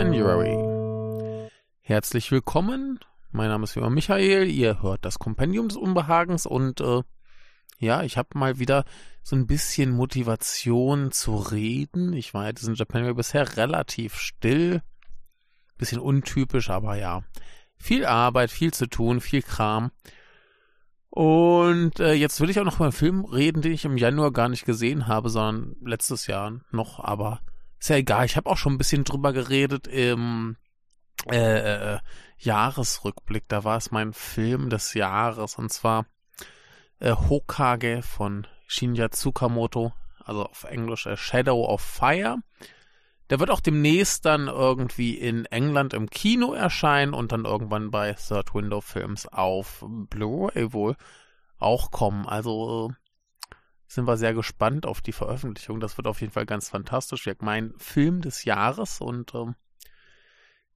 Japanuary. Herzlich willkommen. Mein Name ist wie immer Michael. Ihr hört das Kompendium des Unbehagens und äh, ja, ich habe mal wieder so ein bisschen Motivation zu reden. Ich war ja diesen Japanuary bisher relativ still. Bisschen untypisch, aber ja. Viel Arbeit, viel zu tun, viel Kram. Und äh, jetzt will ich auch noch über einen Film reden, den ich im Januar gar nicht gesehen habe, sondern letztes Jahr noch, aber ist ja egal. Ich habe auch schon ein bisschen drüber geredet im äh, äh, Jahresrückblick. Da war es mein Film des Jahres und zwar äh, Hokage von Shinya Tsukamoto, also auf Englisch äh, Shadow of Fire. Der wird auch demnächst dann irgendwie in England im Kino erscheinen und dann irgendwann bei Third Window Films auf Blu-ray wohl auch kommen. Also sind wir sehr gespannt auf die Veröffentlichung. Das wird auf jeden Fall ganz fantastisch. Mein Film des Jahres und ähm,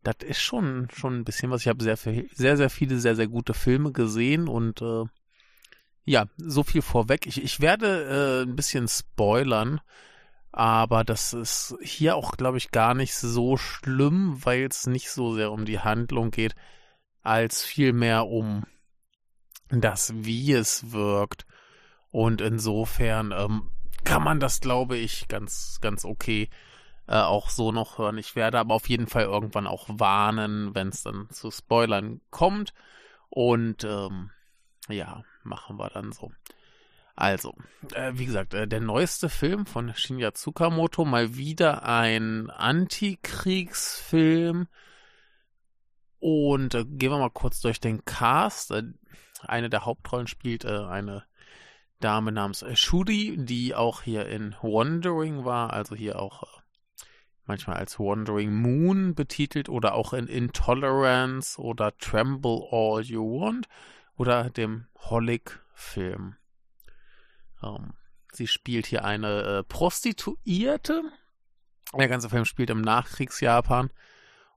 das ist schon schon ein bisschen was. Ich habe sehr sehr sehr viele sehr sehr gute Filme gesehen und äh, ja so viel vorweg. Ich ich werde äh, ein bisschen spoilern aber das ist hier auch, glaube ich, gar nicht so schlimm, weil es nicht so sehr um die Handlung geht, als vielmehr um das, wie es wirkt. Und insofern ähm, kann man das, glaube ich, ganz, ganz okay äh, auch so noch hören. Ich werde aber auf jeden Fall irgendwann auch warnen, wenn es dann zu Spoilern kommt. Und ähm, ja, machen wir dann so. Also, äh, wie gesagt, äh, der neueste Film von Shinya Tsukamoto, mal wieder ein Antikriegsfilm. Und äh, gehen wir mal kurz durch den Cast. Äh, eine der Hauptrollen spielt äh, eine Dame namens äh, Shuri, die auch hier in Wandering war, also hier auch manchmal als Wandering Moon betitelt oder auch in Intolerance oder Tremble All You Want oder dem Holic-Film. Ähm, sie spielt hier eine äh, Prostituierte. Der ganze Film spielt im Nachkriegsjapan.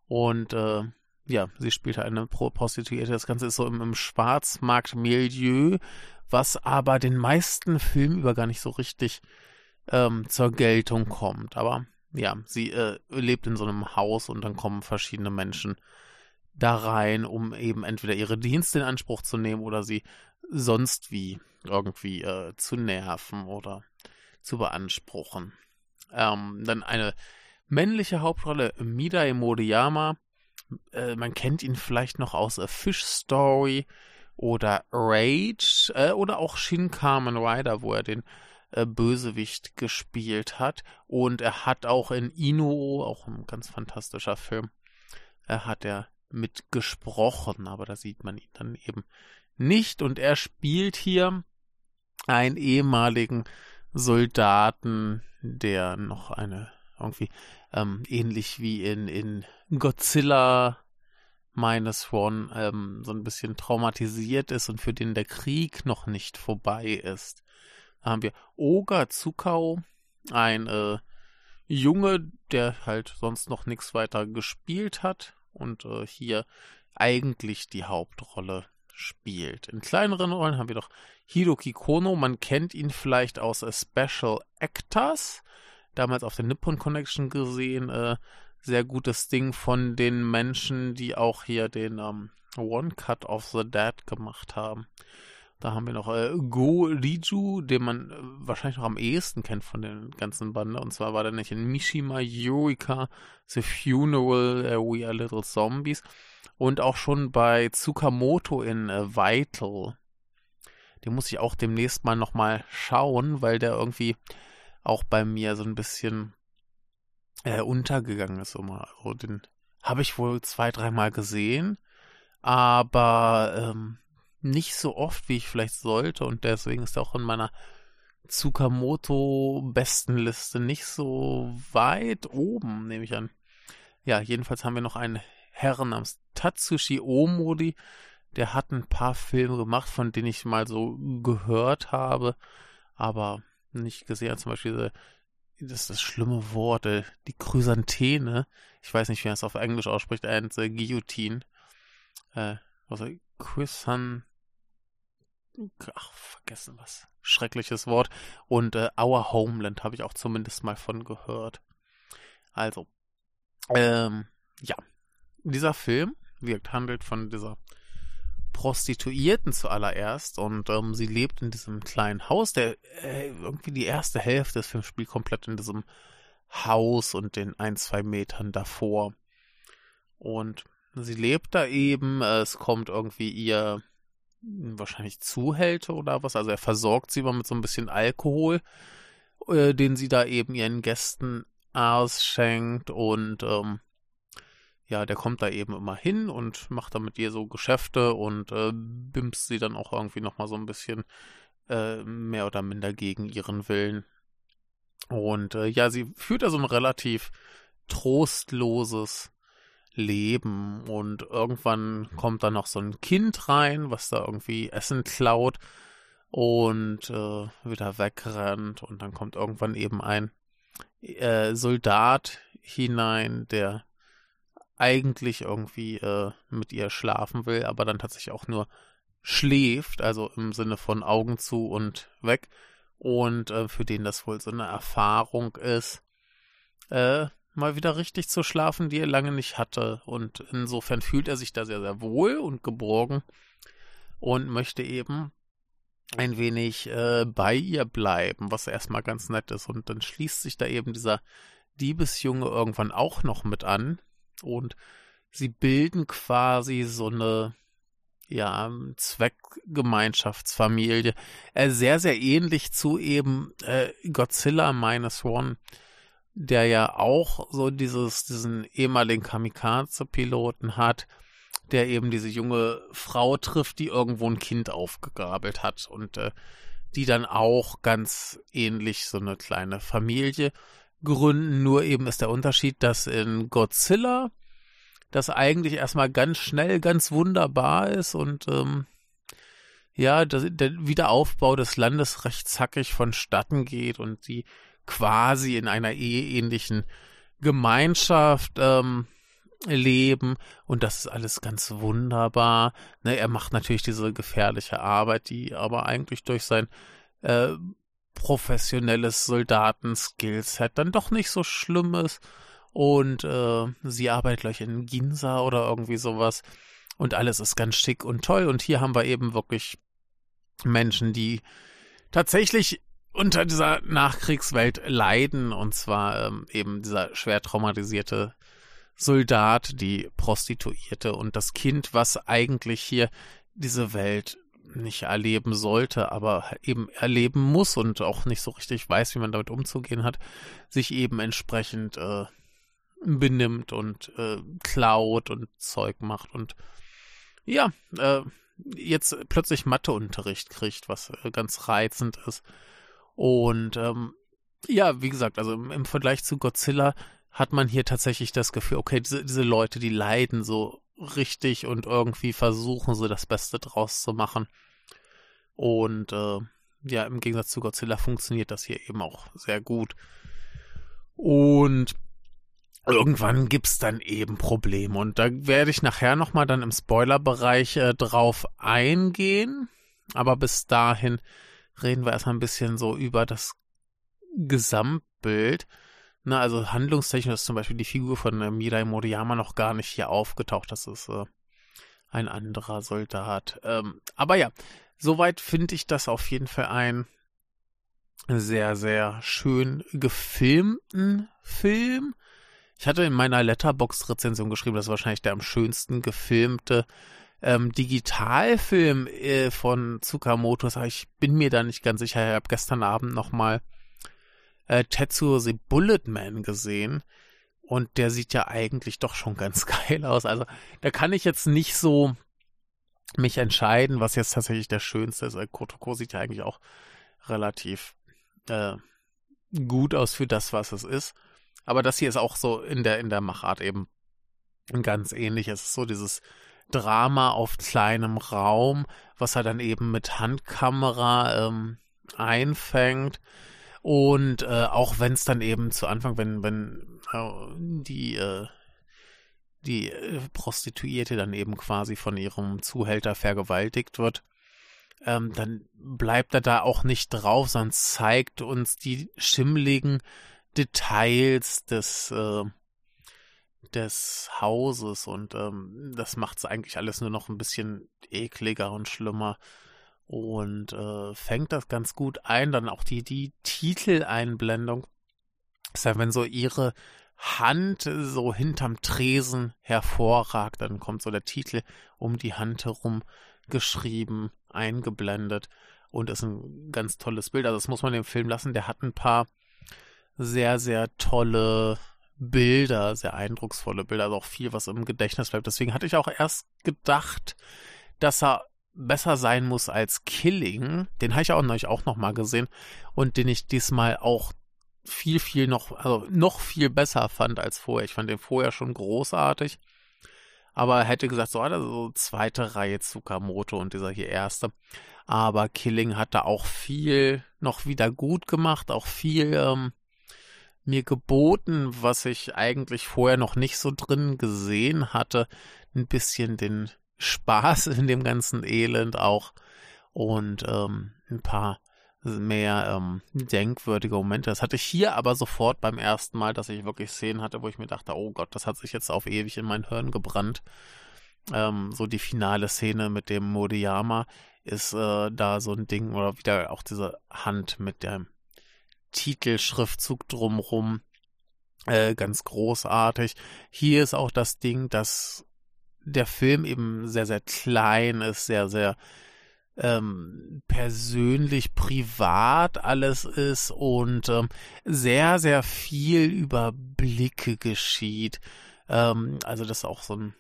Und äh, ja, sie spielt eine Pro Prostituierte. Das Ganze ist so im, im Schwarzmarkt-Milieu, was aber den meisten Filmen über gar nicht so richtig ähm, zur Geltung kommt. Aber ja, sie äh, lebt in so einem Haus und dann kommen verschiedene Menschen da rein, um eben entweder ihre Dienste in Anspruch zu nehmen oder sie sonst wie irgendwie äh, zu nerven oder zu beanspruchen. Ähm, dann eine männliche Hauptrolle, Midai Moriyama. Äh, man kennt ihn vielleicht noch aus A Fish Story oder Rage äh, oder auch Shin Kamen Rider, wo er den äh, Bösewicht gespielt hat. Und er hat auch in Inu, auch ein ganz fantastischer Film, er hat er mitgesprochen, aber da sieht man ihn dann eben nicht. Und er spielt hier einen ehemaligen Soldaten, der noch eine irgendwie ähm, ähnlich wie in, in Godzilla Minus One ähm, so ein bisschen traumatisiert ist und für den der Krieg noch nicht vorbei ist. Da haben wir Oga Tsukao, ein äh, Junge, der halt sonst noch nichts weiter gespielt hat und äh, hier eigentlich die Hauptrolle spielt. In kleineren Rollen haben wir doch Hiroki Kono. Man kennt ihn vielleicht aus A Special Actors. Damals auf der Nippon Connection gesehen. Äh, sehr gutes Ding von den Menschen, die auch hier den ähm, One Cut of the Dead gemacht haben. Da haben wir noch äh, Go Riju, den man äh, wahrscheinlich noch am ehesten kennt von den ganzen Bande. Und zwar war der nicht in Mishima, Eureka, The Funeral, äh, We Are Little Zombies und auch schon bei Tsukamoto in äh, Vital. Den muss ich auch demnächst mal nochmal schauen, weil der irgendwie auch bei mir so ein bisschen äh, untergegangen ist immer. Also den habe ich wohl zwei, dreimal gesehen, aber ähm, nicht so oft, wie ich vielleicht sollte und deswegen ist er auch in meiner Tsukamoto-Bestenliste nicht so weit oben, nehme ich an. Ja, jedenfalls haben wir noch einen Herren namens Tatsushi Omori. Der hat ein paar Filme gemacht, von denen ich mal so gehört habe, aber nicht gesehen. Zum Beispiel, das ist das schlimme Wort, äh, die Chrysanthene. Ich weiß nicht, wie man es auf Englisch ausspricht, and the Guillotine. Äh, also Chrysan... Ach, vergessen was. Schreckliches Wort. Und äh, Our Homeland habe ich auch zumindest mal von gehört. Also, ähm, ja, dieser Film wirkt, handelt von dieser Prostituierten zuallererst und ähm, sie lebt in diesem kleinen Haus, der äh, irgendwie die erste Hälfte des Films spielt komplett in diesem Haus und den ein, zwei Metern davor. Und sie lebt da eben, es kommt irgendwie ihr wahrscheinlich Zuhälter oder was, also er versorgt sie immer mit so ein bisschen Alkohol, äh, den sie da eben ihren Gästen ausschenkt und ähm, ja, der kommt da eben immer hin und macht dann mit ihr so Geschäfte und äh, bimst sie dann auch irgendwie nochmal so ein bisschen äh, mehr oder minder gegen ihren Willen. Und äh, ja, sie führt da so ein relativ trostloses Leben und irgendwann kommt da noch so ein Kind rein, was da irgendwie Essen klaut und äh, wieder wegrennt und dann kommt irgendwann eben ein äh, Soldat hinein, der eigentlich irgendwie äh, mit ihr schlafen will, aber dann tatsächlich auch nur schläft, also im Sinne von Augen zu und weg. Und äh, für den das wohl so eine Erfahrung ist, äh, mal wieder richtig zu schlafen, die er lange nicht hatte. Und insofern fühlt er sich da sehr, sehr wohl und geborgen und möchte eben ein wenig äh, bei ihr bleiben, was erstmal ganz nett ist. Und dann schließt sich da eben dieser Diebesjunge irgendwann auch noch mit an, und sie bilden quasi so eine ja, Zweckgemeinschaftsfamilie. Äh, sehr, sehr ähnlich zu eben äh, Godzilla Minus One, der ja auch so dieses, diesen ehemaligen Kamikaze-Piloten hat, der eben diese junge Frau trifft, die irgendwo ein Kind aufgegabelt hat und äh, die dann auch ganz ähnlich so eine kleine Familie gründen. Nur eben ist der Unterschied, dass in Godzilla das eigentlich erstmal ganz schnell, ganz wunderbar ist und ähm, ja, das, der Wiederaufbau des Landes recht zackig vonstatten geht und sie quasi in einer eheähnlichen Gemeinschaft ähm, leben und das ist alles ganz wunderbar. Ne, er macht natürlich diese gefährliche Arbeit, die aber eigentlich durch sein äh, professionelles Soldaten-Skillset dann doch nicht so schlimm ist. Und äh, sie arbeitet gleich in Ginza oder irgendwie sowas. Und alles ist ganz schick und toll. Und hier haben wir eben wirklich Menschen, die tatsächlich unter dieser Nachkriegswelt leiden. Und zwar ähm, eben dieser schwer traumatisierte Soldat, die Prostituierte und das Kind, was eigentlich hier diese Welt nicht erleben sollte, aber eben erleben muss und auch nicht so richtig weiß, wie man damit umzugehen hat, sich eben entsprechend äh, benimmt und äh, klaut und Zeug macht und ja, äh, jetzt plötzlich Matheunterricht kriegt, was äh, ganz reizend ist. Und ähm, ja, wie gesagt, also im, im, Vergleich zu Godzilla hat man hier tatsächlich das Gefühl, okay, diese, diese Leute, die leiden so richtig und irgendwie versuchen sie das Beste draus zu machen. Und äh, ja, im Gegensatz zu Godzilla funktioniert das hier eben auch sehr gut. Und irgendwann gibt's dann eben Probleme. Und da werde ich nachher nochmal dann im Spoilerbereich äh, drauf eingehen. Aber bis dahin reden wir erstmal ein bisschen so über das Gesamtbild. Na, also handlungstechnisch ist zum Beispiel die Figur von äh, Mirai Moriyama noch gar nicht hier aufgetaucht. Das ist äh, ein anderer Soldat. Ähm, aber ja, soweit finde ich das auf jeden Fall ein sehr, sehr schön gefilmten Film. Ich hatte in meiner Letterbox-Rezension geschrieben, das ist wahrscheinlich der am schönsten gefilmte ähm, Digitalfilm äh, von Tsukamoto. Ich bin mir da nicht ganz sicher. Ich habe gestern Abend nochmal äh, Tetsuo the Bulletman gesehen. Und der sieht ja eigentlich doch schon ganz geil aus. Also da kann ich jetzt nicht so mich entscheiden, was jetzt tatsächlich der schönste ist. Äh, Kotoko sieht ja eigentlich auch relativ äh, gut aus für das, was es ist. Aber das hier ist auch so in der, in der Machart eben ganz ähnlich. Es ist so dieses Drama auf kleinem Raum, was er dann eben mit Handkamera ähm, einfängt. Und äh, auch wenn es dann eben zu Anfang, wenn, wenn äh, die, äh, die äh, Prostituierte dann eben quasi von ihrem Zuhälter vergewaltigt wird, ähm, dann bleibt er da auch nicht drauf, sondern zeigt uns die schimmligen Details des, äh, des Hauses und ähm, das macht es eigentlich alles nur noch ein bisschen ekliger und schlimmer und äh, fängt das ganz gut ein. Dann auch die, die Titeleinblendung. Ist ja, wenn so ihre Hand so hinterm Tresen hervorragt, dann kommt so der Titel um die Hand herum geschrieben, eingeblendet und ist ein ganz tolles Bild. Also das muss man dem Film lassen. Der hat ein paar sehr, sehr tolle Bilder, sehr eindrucksvolle Bilder, also auch viel, was im Gedächtnis bleibt. Deswegen hatte ich auch erst gedacht, dass er besser sein muss als Killing. Den habe ich auch neulich auch noch mal gesehen und den ich diesmal auch viel, viel noch, also noch viel besser fand als vorher. Ich fand den vorher schon großartig, aber hätte gesagt, so, also zweite Reihe Tsukamoto und dieser hier erste. Aber Killing hat da auch viel noch wieder gut gemacht, auch viel ähm, mir geboten, was ich eigentlich vorher noch nicht so drin gesehen hatte. Ein bisschen den Spaß in dem ganzen Elend auch und ähm, ein paar mehr ähm, denkwürdige Momente. Das hatte ich hier aber sofort beim ersten Mal, dass ich wirklich Szenen hatte, wo ich mir dachte, oh Gott, das hat sich jetzt auf ewig in mein Hirn gebrannt. Ähm, so die finale Szene mit dem Modiyama ist äh, da so ein Ding oder wieder auch diese Hand mit dem Titelschriftzug drumrum. Äh, ganz großartig. Hier ist auch das Ding, dass der Film eben sehr, sehr klein ist, sehr, sehr ähm, persönlich, privat alles ist und ähm, sehr, sehr viel über Blicke geschieht. Ähm, also das ist auch so ein,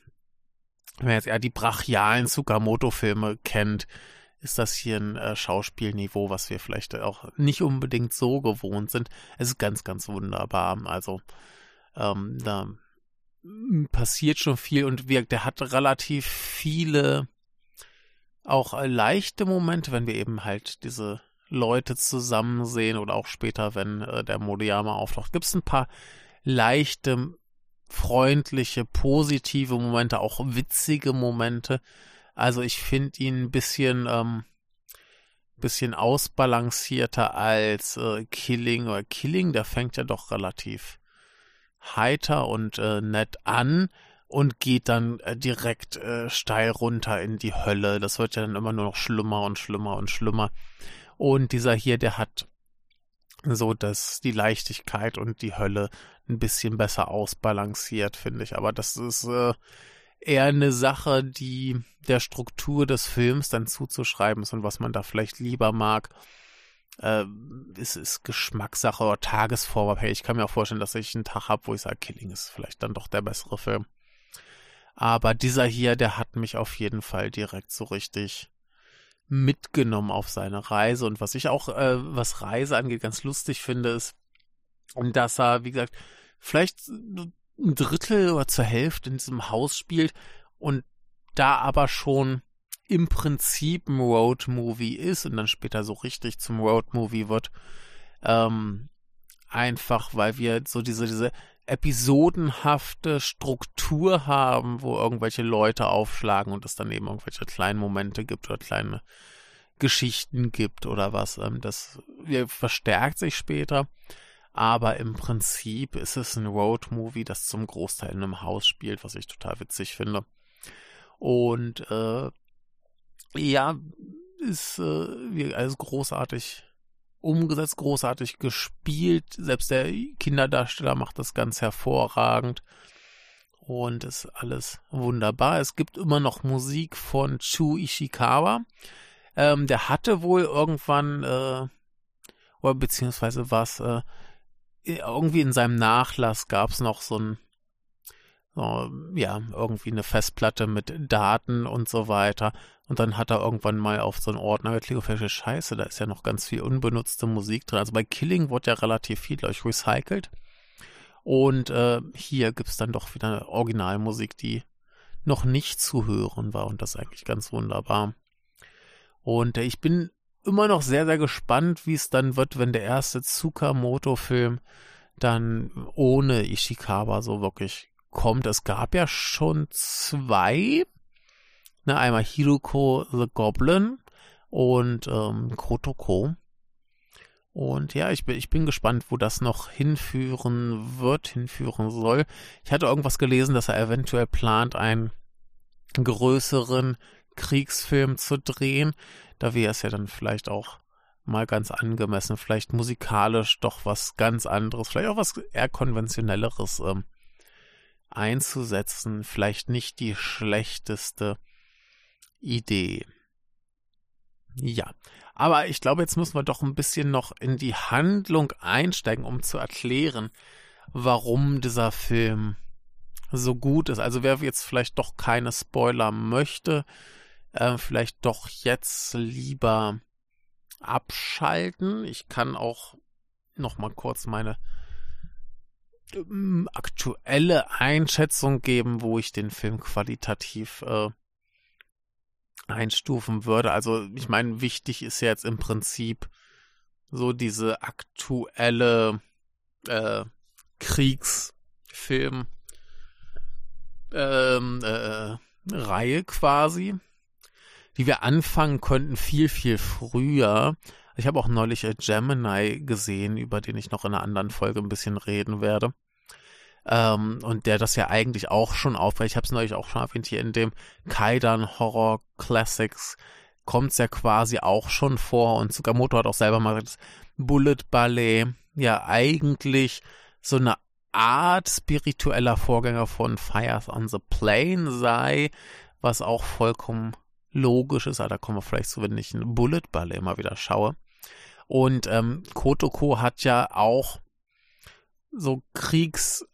wenn man jetzt eher die brachialen Tsukamoto-Filme kennt, ist das hier ein äh, Schauspielniveau, was wir vielleicht auch nicht unbedingt so gewohnt sind. Es ist ganz, ganz wunderbar. Also ähm, da passiert schon viel und wirkt. Der hat relativ viele auch leichte Momente, wenn wir eben halt diese Leute zusammen sehen oder auch später, wenn äh, der Modeyama auftaucht. Gibt es ein paar leichte, freundliche, positive Momente, auch witzige Momente. Also ich finde ihn ein bisschen, ähm, bisschen ausbalancierter als äh, Killing oder Killing, der fängt ja doch relativ heiter und äh, nett an und geht dann äh, direkt äh, steil runter in die Hölle. Das wird ja dann immer nur noch schlimmer und schlimmer und schlimmer. Und dieser hier, der hat so, dass die Leichtigkeit und die Hölle ein bisschen besser ausbalanciert, finde ich. Aber das ist äh, eher eine Sache, die der Struktur des Films dann zuzuschreiben ist und was man da vielleicht lieber mag äh, es ist Geschmackssache oder Tagesform. Hey, ich kann mir auch vorstellen, dass ich einen Tag habe, wo ich sage, Killing ist vielleicht dann doch der bessere Film. Aber dieser hier, der hat mich auf jeden Fall direkt so richtig mitgenommen auf seine Reise. Und was ich auch, äh, was Reise angeht, ganz lustig finde, ist, dass er, wie gesagt, vielleicht ein Drittel oder zur Hälfte in diesem Haus spielt und da aber schon im Prinzip ein Road-Movie ist und dann später so richtig zum Road-Movie wird. Ähm, einfach, weil wir so diese, diese episodenhafte Struktur haben, wo irgendwelche Leute aufschlagen und es dann eben irgendwelche kleinen Momente gibt oder kleine Geschichten gibt oder was. Ähm, das verstärkt sich später. Aber im Prinzip ist es ein Road-Movie, das zum Großteil in einem Haus spielt, was ich total witzig finde. Und äh, ja, ist äh, also großartig umgesetzt, großartig gespielt. Selbst der Kinderdarsteller macht das ganz hervorragend. Und ist alles wunderbar. Es gibt immer noch Musik von Chu Ishikawa. Ähm, der hatte wohl irgendwann, äh, oder beziehungsweise was, äh, irgendwie in seinem Nachlass gab es noch so ein so, ja, irgendwie eine Festplatte mit Daten und so weiter. Und dann hat er irgendwann mal auf so einen Ordner geklickt, welche Scheiße, da ist ja noch ganz viel unbenutzte Musik drin. Also bei Killing wurde ja relativ viel, glaube ich, recycelt. Und äh, hier gibt's dann doch wieder Originalmusik, die noch nicht zu hören war. Und das ist eigentlich ganz wunderbar. Und äh, ich bin immer noch sehr, sehr gespannt, wie es dann wird, wenn der erste Tsukamoto-Film dann ohne Ishikawa so wirklich kommt. Es gab ja schon zwei. Ne, einmal Hiruko the Goblin und ähm, Kotoko. Und ja, ich bin, ich bin gespannt, wo das noch hinführen wird, hinführen soll. Ich hatte irgendwas gelesen, dass er eventuell plant, einen größeren Kriegsfilm zu drehen. Da wäre es ja dann vielleicht auch mal ganz angemessen, vielleicht musikalisch doch was ganz anderes, vielleicht auch was eher konventionelleres ähm, einzusetzen. Vielleicht nicht die schlechteste Idee. Ja, aber ich glaube, jetzt müssen wir doch ein bisschen noch in die Handlung einsteigen, um zu erklären, warum dieser Film so gut ist. Also wer jetzt vielleicht doch keine Spoiler möchte, äh, vielleicht doch jetzt lieber abschalten. Ich kann auch noch mal kurz meine ähm, aktuelle Einschätzung geben, wo ich den Film qualitativ äh, einstufen würde. Also ich meine, wichtig ist jetzt im Prinzip so diese aktuelle äh, Kriegsfilm ähm, äh, Reihe quasi, die wir anfangen könnten viel, viel früher. Ich habe auch neulich äh, Gemini gesehen, über den ich noch in einer anderen Folge ein bisschen reden werde. Ähm, und der das ja eigentlich auch schon aufbreitet. Ich habe es neulich auch schon erwähnt, hier in dem Kaidan Horror Classics kommt es ja quasi auch schon vor und Tsukamoto hat auch selber mal gesagt, Bullet Ballet ja eigentlich so eine Art spiritueller Vorgänger von Fires on the Plane sei, was auch vollkommen logisch ist, aber da kommen wir vielleicht zu, wenn ich ein Bullet Ballet mal wieder schaue. Und ähm, Kotoko hat ja auch so Kriegs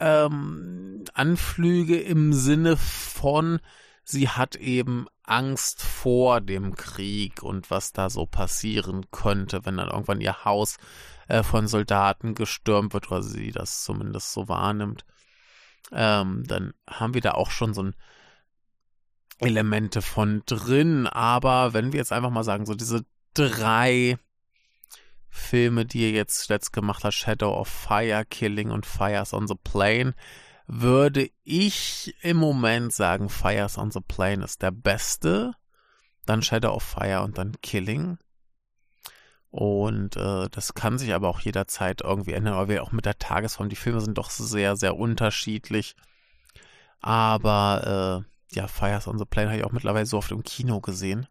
ähm, Anflüge im Sinne von, sie hat eben Angst vor dem Krieg und was da so passieren könnte, wenn dann irgendwann ihr Haus äh, von Soldaten gestürmt wird, oder sie das zumindest so wahrnimmt. Ähm, dann haben wir da auch schon so ein Elemente von drin. Aber wenn wir jetzt einfach mal sagen, so diese drei Filme, die ihr jetzt letzt gemacht habt, Shadow of Fire, Killing und Fires on the Plane, würde ich im Moment sagen, Fires on the Plane ist der beste, dann Shadow of Fire und dann Killing. Und äh, das kann sich aber auch jederzeit irgendwie ändern, weil wir auch mit der Tagesform, die Filme sind doch sehr, sehr unterschiedlich. Aber äh, ja, Fires on the Plane habe ich auch mittlerweile so oft im Kino gesehen.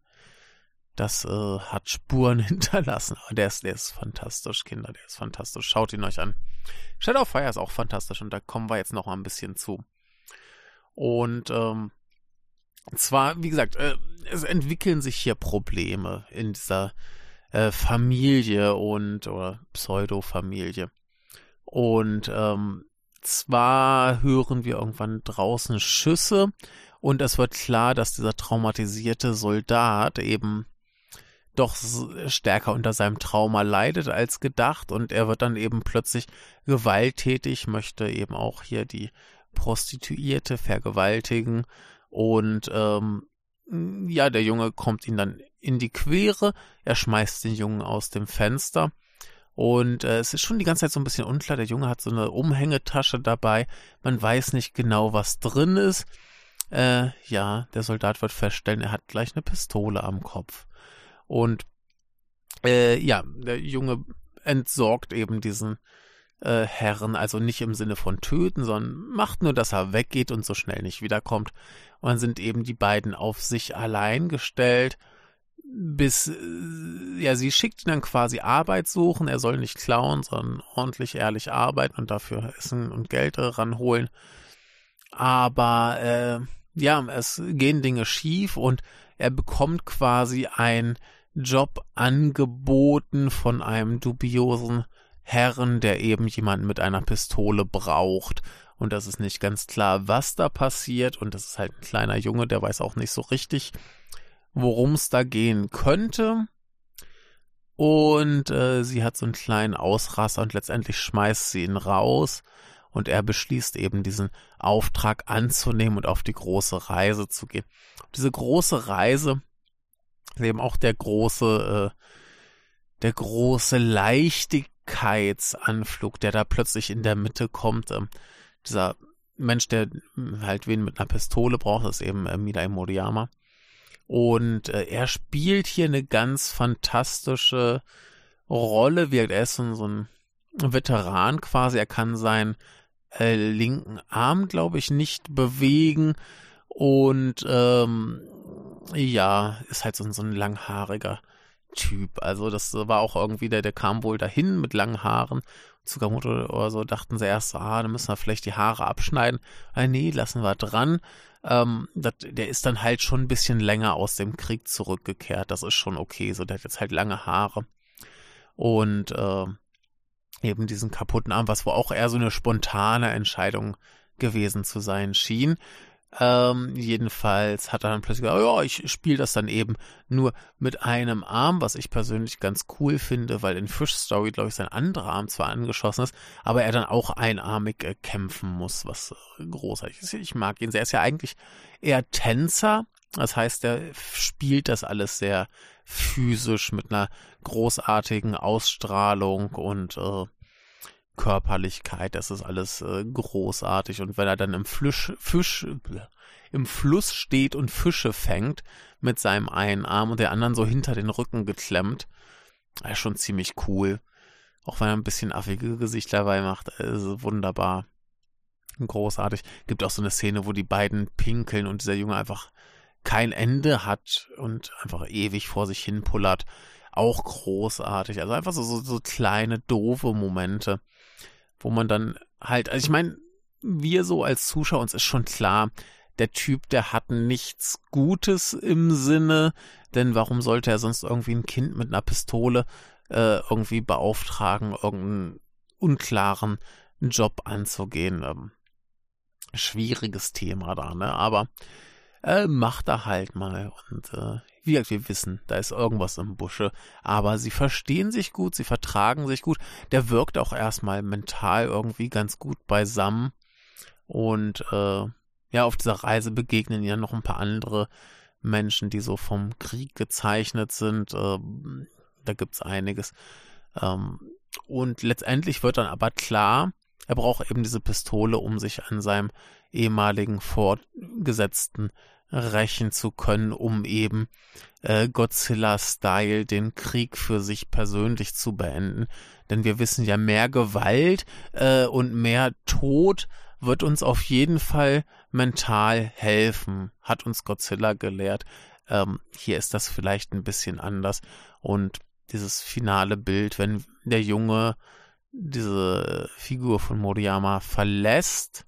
Das äh, hat Spuren hinterlassen. Aber der ist, der ist fantastisch, Kinder, der ist fantastisch. Schaut ihn euch an. Shadow of Fire ist auch fantastisch und da kommen wir jetzt noch mal ein bisschen zu. Und ähm, zwar, wie gesagt, äh, es entwickeln sich hier Probleme in dieser äh, Familie und oder Pseudo-Familie. Und ähm, zwar hören wir irgendwann draußen Schüsse und es wird klar, dass dieser traumatisierte Soldat eben doch stärker unter seinem Trauma leidet als gedacht. Und er wird dann eben plötzlich gewalttätig, möchte eben auch hier die Prostituierte vergewaltigen. Und ähm, ja, der Junge kommt ihn dann in die Quere, er schmeißt den Jungen aus dem Fenster. Und äh, es ist schon die ganze Zeit so ein bisschen unklar, der Junge hat so eine Umhängetasche dabei, man weiß nicht genau, was drin ist. Äh, ja, der Soldat wird feststellen, er hat gleich eine Pistole am Kopf. Und äh, ja, der Junge entsorgt eben diesen äh, Herren, also nicht im Sinne von töten, sondern macht nur, dass er weggeht und so schnell nicht wiederkommt. Und dann sind eben die beiden auf sich allein gestellt, bis, äh, ja, sie schickt ihn dann quasi Arbeit suchen, er soll nicht klauen, sondern ordentlich ehrlich arbeiten und dafür Essen und Geld ranholen. Aber, äh, ja, es gehen Dinge schief und er bekommt quasi ein Job angeboten von einem dubiosen Herren, der eben jemanden mit einer Pistole braucht. Und das ist nicht ganz klar, was da passiert. Und das ist halt ein kleiner Junge, der weiß auch nicht so richtig, worum es da gehen könnte. Und äh, sie hat so einen kleinen Ausraster und letztendlich schmeißt sie ihn raus. Und er beschließt eben diesen Auftrag anzunehmen und auf die große Reise zu gehen. Diese große Reise eben auch der große, äh, der große Leichtigkeitsanflug, der da plötzlich in der Mitte kommt. Ähm, dieser Mensch, der halt wen mit einer Pistole braucht, ist eben äh, Midai Moriyama. Und äh, er spielt hier eine ganz fantastische Rolle wirkt. Er ist so, so ein Veteran quasi. Er kann seinen äh, linken Arm, glaube ich, nicht bewegen. Und ähm, ja, ist halt so, so ein langhaariger Typ. Also das war auch irgendwie der, der kam wohl dahin mit langen Haaren. Tsukamoto oder so dachten sie erst, ah, dann müssen wir vielleicht die Haare abschneiden. Ah, nee, lassen wir dran. Ähm, das, der ist dann halt schon ein bisschen länger aus dem Krieg zurückgekehrt. Das ist schon okay. So, der hat jetzt halt lange Haare. Und äh, eben diesen kaputten Arm, was wohl auch eher so eine spontane Entscheidung gewesen zu sein schien. Ähm, jedenfalls hat er dann plötzlich gesagt, ja, ich spiele das dann eben nur mit einem Arm, was ich persönlich ganz cool finde, weil in Fish Story, glaube ich, sein anderer Arm zwar angeschossen ist, aber er dann auch einarmig äh, kämpfen muss, was äh, großartig ist. Ich mag ihn sehr. Er ist ja eigentlich eher Tänzer, das heißt, er spielt das alles sehr physisch mit einer großartigen Ausstrahlung und äh, Körperlichkeit, das ist alles äh, großartig. Und wenn er dann im Flusch, Fisch, im Fluss steht und Fische fängt mit seinem einen Arm und der anderen so hinter den Rücken geklemmt, ist schon ziemlich cool. Auch wenn er ein bisschen affige Gesicht dabei macht, ist wunderbar. Großartig. Gibt auch so eine Szene, wo die beiden pinkeln und dieser Junge einfach kein Ende hat und einfach ewig vor sich hin pullert. Auch großartig. Also einfach so, so, so kleine, doofe Momente wo man dann halt, also ich meine, wir so als Zuschauer, uns ist schon klar, der Typ, der hat nichts Gutes im Sinne, denn warum sollte er sonst irgendwie ein Kind mit einer Pistole äh, irgendwie beauftragen, irgendeinen unklaren Job anzugehen? Ähm, schwieriges Thema da, ne? Aber äh, macht er halt mal und äh, wie gesagt, wir wissen, da ist irgendwas im Busche, aber sie verstehen sich gut, sie vertragen sich gut. Der wirkt auch erstmal mental irgendwie ganz gut beisammen. Und äh, ja, auf dieser Reise begegnen ja noch ein paar andere Menschen, die so vom Krieg gezeichnet sind. Äh, da gibt's einiges. Ähm, und letztendlich wird dann aber klar, er braucht eben diese Pistole, um sich an seinem ehemaligen Vorgesetzten rächen zu können, um eben äh, Godzilla-Style den Krieg für sich persönlich zu beenden. Denn wir wissen ja, mehr Gewalt äh, und mehr Tod wird uns auf jeden Fall mental helfen, hat uns Godzilla gelehrt. Ähm, hier ist das vielleicht ein bisschen anders. Und dieses finale Bild, wenn der Junge diese Figur von Moriyama verlässt,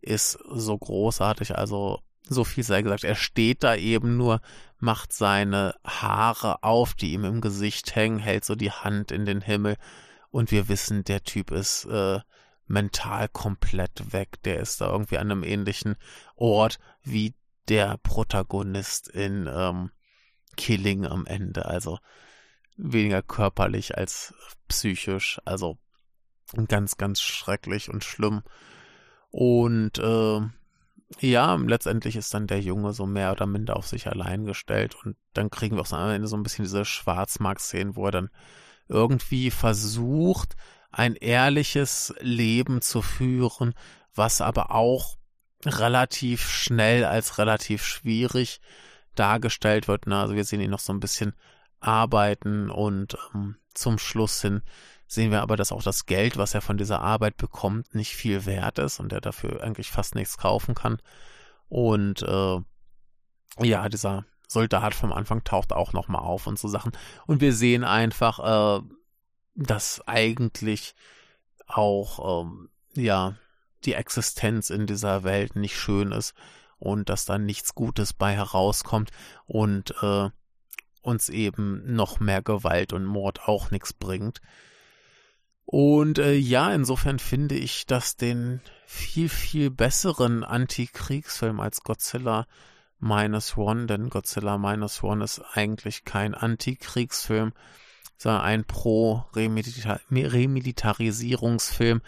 ist so großartig. Also so viel sei gesagt, er steht da eben nur, macht seine Haare auf, die ihm im Gesicht hängen, hält so die Hand in den Himmel und wir wissen, der Typ ist äh, mental komplett weg. Der ist da irgendwie an einem ähnlichen Ort wie der Protagonist in ähm, Killing am Ende. Also weniger körperlich als psychisch. Also ganz, ganz schrecklich und schlimm. Und äh, ja, letztendlich ist dann der Junge so mehr oder minder auf sich allein gestellt und dann kriegen wir auch am Ende so ein bisschen diese Schwarzmarkt-Szenen, wo er dann irgendwie versucht, ein ehrliches Leben zu führen, was aber auch relativ schnell als relativ schwierig dargestellt wird. Ne? Also wir sehen ihn noch so ein bisschen arbeiten und ähm, zum Schluss hin sehen wir aber, dass auch das Geld, was er von dieser Arbeit bekommt, nicht viel wert ist und er dafür eigentlich fast nichts kaufen kann. Und äh, ja, dieser Soldat vom Anfang taucht auch nochmal auf und so Sachen. Und wir sehen einfach, äh, dass eigentlich auch, ähm, ja, die Existenz in dieser Welt nicht schön ist und dass da nichts Gutes bei herauskommt und äh, uns eben noch mehr Gewalt und Mord auch nichts bringt. Und äh, ja, insofern finde ich das den viel, viel besseren Anti-Kriegsfilm als Godzilla Minus One, denn Godzilla Minus One ist eigentlich kein Anti-Kriegsfilm, sondern ein Pro-Remilitarisierungsfilm,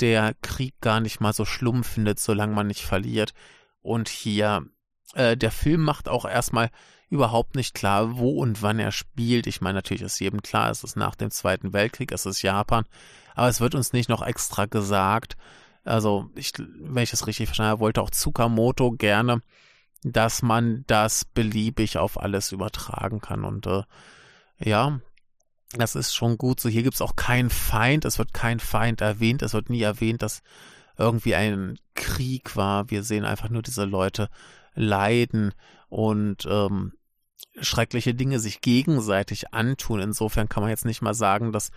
der Krieg gar nicht mal so schlimm findet, solange man nicht verliert. Und hier, äh, der Film macht auch erstmal überhaupt nicht klar, wo und wann er spielt. Ich meine, natürlich ist jedem klar, es ist nach dem Zweiten Weltkrieg, es ist Japan, aber es wird uns nicht noch extra gesagt. Also, ich, wenn ich das richtig verstanden habe, wollte auch Tsukamoto gerne, dass man das beliebig auf alles übertragen kann. Und äh, ja, Das ist schon gut so. Hier gibt's auch keinen Feind. Es wird kein Feind erwähnt. Es wird nie erwähnt, dass irgendwie ein Krieg war. Wir sehen einfach nur diese Leute leiden und ähm, schreckliche Dinge sich gegenseitig antun. Insofern kann man jetzt nicht mal sagen, dass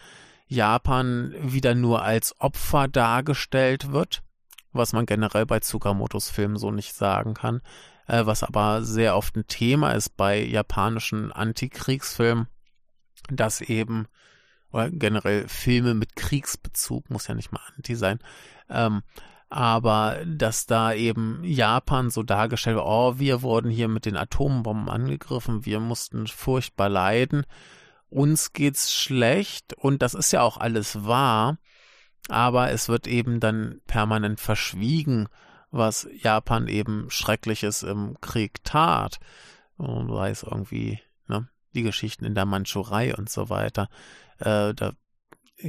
Japan wieder nur als Opfer dargestellt wird, was man generell bei Tsukamotos Filmen so nicht sagen kann, äh, was aber sehr oft ein Thema ist bei japanischen Antikriegsfilmen, dass eben, oder generell Filme mit Kriegsbezug, muss ja nicht mal Anti sein, ähm, aber dass da eben Japan so dargestellt wird, oh, wir wurden hier mit den Atombomben angegriffen, wir mussten furchtbar leiden, uns geht's schlecht und das ist ja auch alles wahr, aber es wird eben dann permanent verschwiegen, was Japan eben Schreckliches im Krieg tat. Sei es irgendwie, ne, die Geschichten in der Mandschurei und so weiter. Äh, da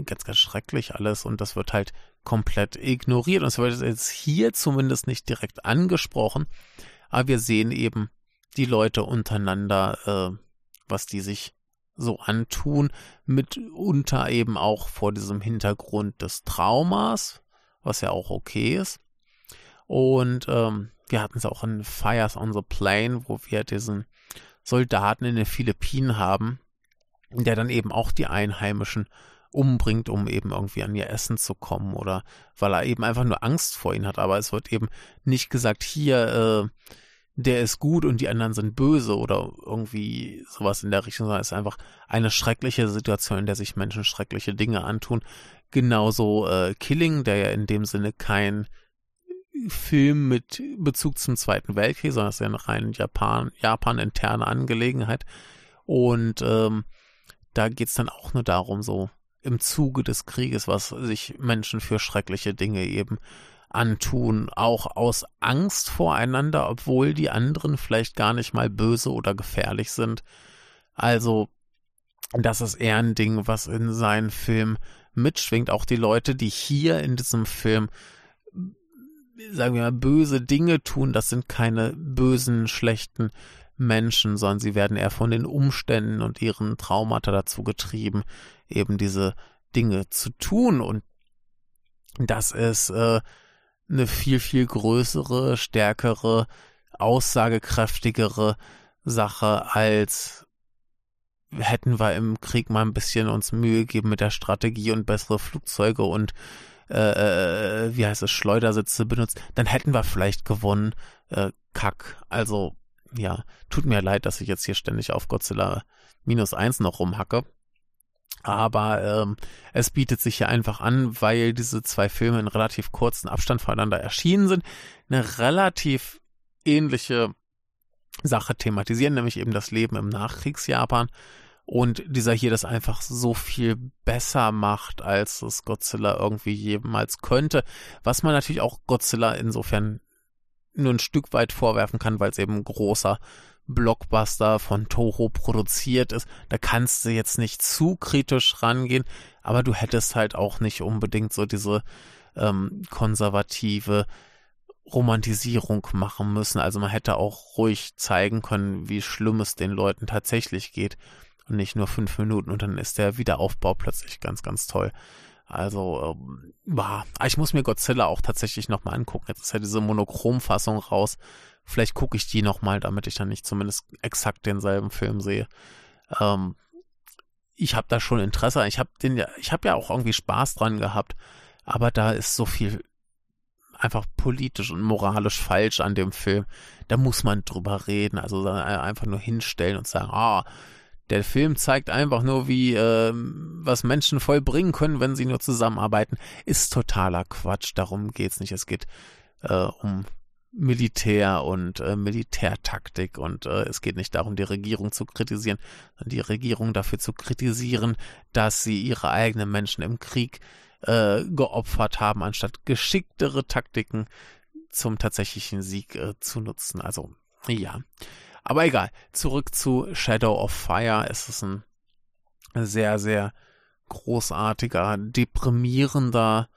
ganz, ganz schrecklich alles und das wird halt komplett ignoriert. Und es wird jetzt hier zumindest nicht direkt angesprochen, aber wir sehen eben die Leute untereinander, äh, was die sich so antun, mitunter eben auch vor diesem Hintergrund des Traumas, was ja auch okay ist. Und ähm, wir hatten es auch in Fires on the Plane, wo wir diesen Soldaten in den Philippinen haben, der dann eben auch die Einheimischen umbringt, um eben irgendwie an ihr Essen zu kommen oder weil er eben einfach nur Angst vor ihnen hat. Aber es wird eben nicht gesagt, hier, äh, der ist gut und die anderen sind böse oder irgendwie sowas in der Richtung, sondern es ist einfach eine schreckliche Situation, in der sich Menschen schreckliche Dinge antun. Genauso äh, Killing, der ja in dem Sinne kein Film mit Bezug zum Zweiten Weltkrieg, sondern es ist ja eine rein Japan, Japan-interne Angelegenheit. Und ähm, da geht's dann auch nur darum, so im Zuge des Krieges, was sich Menschen für schreckliche Dinge eben antun, auch aus Angst voreinander, obwohl die anderen vielleicht gar nicht mal böse oder gefährlich sind. Also, das ist eher ein Ding, was in seinen Film mitschwingt. Auch die Leute, die hier in diesem Film, sagen wir mal, böse Dinge tun, das sind keine bösen, schlechten Menschen, sondern sie werden eher von den Umständen und ihren Traumata dazu getrieben, eben diese Dinge zu tun. Und das ist äh, eine viel, viel größere, stärkere, aussagekräftigere Sache als hätten wir im Krieg mal ein bisschen uns Mühe gegeben mit der Strategie und bessere Flugzeuge und äh, äh, wie heißt es, Schleudersitze benutzt, dann hätten wir vielleicht gewonnen. Äh, Kack. Also, ja, tut mir leid, dass ich jetzt hier ständig auf Godzilla minus eins noch rumhacke. Aber ähm, es bietet sich ja einfach an, weil diese zwei Filme in relativ kurzen Abstand voneinander erschienen sind, eine relativ ähnliche Sache thematisieren, nämlich eben das Leben im Nachkriegsjapan. Und dieser hier das einfach so viel besser macht, als es Godzilla irgendwie jemals könnte. Was man natürlich auch Godzilla insofern nur ein Stück weit vorwerfen kann, weil es eben ein großer Blockbuster von Toho produziert ist. Da kannst du jetzt nicht zu kritisch rangehen, aber du hättest halt auch nicht unbedingt so diese ähm, konservative Romantisierung machen müssen. Also man hätte auch ruhig zeigen können, wie schlimm es den Leuten tatsächlich geht. Und nicht nur fünf Minuten und dann ist der Wiederaufbau plötzlich ganz, ganz toll. Also, ähm, bah, ich muss mir Godzilla auch tatsächlich nochmal angucken. Jetzt ist ja diese Monochromfassung raus. Vielleicht gucke ich die nochmal, damit ich dann nicht zumindest exakt denselben Film sehe. Ähm, ich habe da schon Interesse. Ich habe den ja, ja auch irgendwie Spaß dran gehabt, aber da ist so viel einfach politisch und moralisch falsch an dem Film. Da muss man drüber reden, also einfach nur hinstellen und sagen, ah, der Film zeigt einfach nur, wie äh, was Menschen vollbringen können, wenn sie nur zusammenarbeiten. Ist totaler Quatsch. Darum geht's nicht. Es geht äh, um Militär und äh, Militärtaktik und äh, es geht nicht darum, die Regierung zu kritisieren, sondern die Regierung dafür zu kritisieren, dass sie ihre eigenen Menschen im Krieg äh, geopfert haben, anstatt geschicktere Taktiken zum tatsächlichen Sieg äh, zu nutzen. Also ja, aber egal. Zurück zu Shadow of Fire. Es ist ein sehr sehr großartiger, deprimierender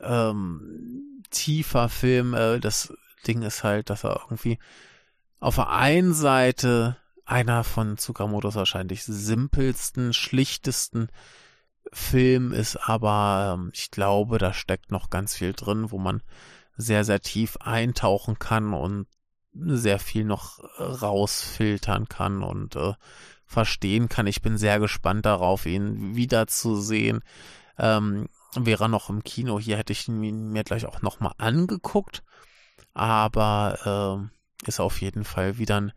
ähm, tiefer Film. Äh, das Ding ist halt, dass er irgendwie auf der einen Seite einer von Tsukamotos wahrscheinlich simpelsten, schlichtesten Film ist, aber ähm, ich glaube, da steckt noch ganz viel drin, wo man sehr, sehr tief eintauchen kann und sehr viel noch rausfiltern kann und äh, verstehen kann. Ich bin sehr gespannt darauf, ihn wiederzusehen. Ähm, wäre er noch im Kino, hier hätte ich ihn mir gleich auch nochmal angeguckt. Aber äh, ist auf jeden Fall wieder ein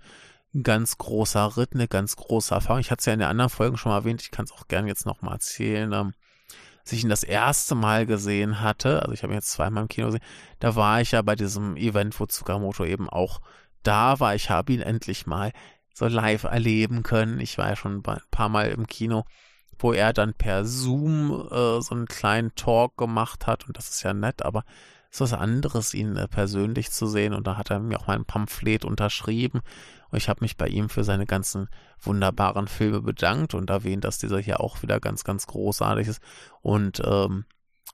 ganz großer Ritt, eine ganz große Erfahrung. Ich hatte es ja in den anderen Folgen schon mal erwähnt, ich kann es auch gern jetzt nochmal erzählen. Ähm, als ich ihn das erste Mal gesehen hatte, also ich habe ihn jetzt zweimal im Kino gesehen, da war ich ja bei diesem Event, wo Tsukamoto eben auch da war. Ich habe ihn endlich mal so live erleben können. Ich war ja schon ein paar Mal im Kino, wo er dann per Zoom äh, so einen kleinen Talk gemacht hat und das ist ja nett, aber es ist was anderes, ihn äh, persönlich zu sehen und da hat er mir auch mein Pamphlet unterschrieben und ich habe mich bei ihm für seine ganzen wunderbaren Filme bedankt und erwähnt, dass dieser hier auch wieder ganz, ganz großartig ist und ähm,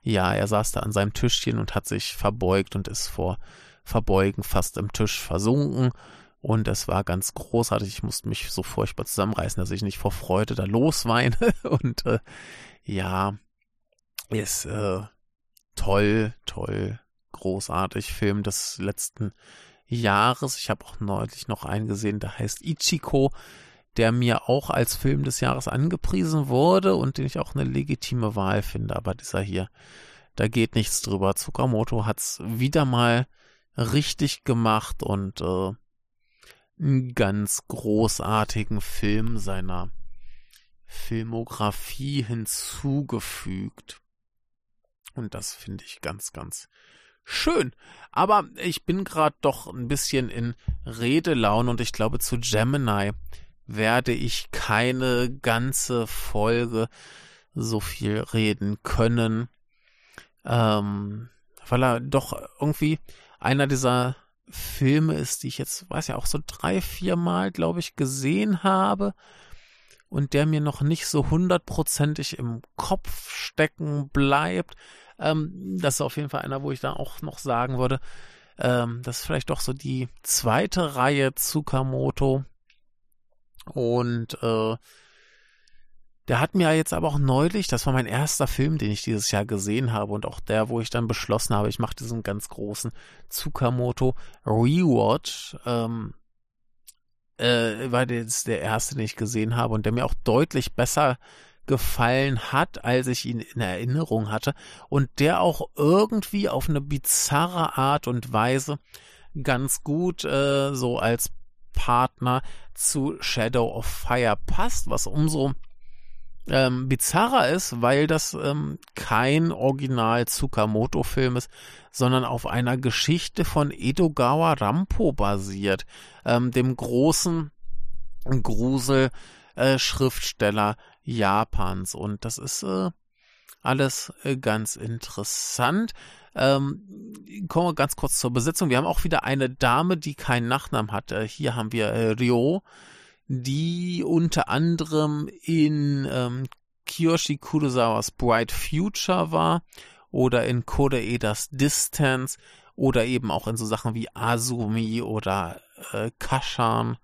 ja, er saß da an seinem Tischchen und hat sich verbeugt und ist vor Verbeugen fast im Tisch versunken und es war ganz großartig. Ich musste mich so furchtbar zusammenreißen, dass ich nicht vor Freude da losweine. Und äh, ja, ist äh, toll, toll, großartig. Film des letzten Jahres. Ich habe auch neulich noch einen gesehen, der heißt Ichiko, der mir auch als Film des Jahres angepriesen wurde und den ich auch eine legitime Wahl finde. Aber dieser hier, da geht nichts drüber. Tsukamoto hat's wieder mal richtig gemacht und äh, einen ganz großartigen Film seiner Filmografie hinzugefügt. Und das finde ich ganz, ganz schön. Aber ich bin gerade doch ein bisschen in Redelaune und ich glaube, zu Gemini werde ich keine ganze Folge so viel reden können. Ähm, weil er doch irgendwie einer dieser Filme ist, die ich jetzt, weiß ja, auch so drei, vier Mal, glaube ich, gesehen habe und der mir noch nicht so hundertprozentig im Kopf stecken bleibt. Ähm, das ist auf jeden Fall einer, wo ich da auch noch sagen würde, ähm, das ist vielleicht doch so die zweite Reihe Tsukamoto und äh, der hat mir jetzt aber auch neulich, das war mein erster Film, den ich dieses Jahr gesehen habe und auch der, wo ich dann beschlossen habe, ich mache diesen ganz großen Tsukamoto Rewatch, ähm, äh, war jetzt der erste, den ich gesehen habe und der mir auch deutlich besser gefallen hat, als ich ihn in Erinnerung hatte und der auch irgendwie auf eine bizarre Art und Weise ganz gut äh, so als Partner zu Shadow of Fire passt, was umso ähm, bizarrer ist, weil das ähm, kein Original Tsukamoto-Film ist, sondern auf einer Geschichte von Edogawa Rampo basiert, ähm, dem großen Grusel-Schriftsteller äh, Japans. Und das ist äh, alles äh, ganz interessant. Ähm, kommen wir ganz kurz zur Besetzung. Wir haben auch wieder eine Dame, die keinen Nachnamen hat. Äh, hier haben wir äh, Ryo die unter anderem in ähm, Kiyoshi Kurosawas Bright Future war oder in Koreedas Distance oder eben auch in so Sachen wie Azumi oder äh, Kashan.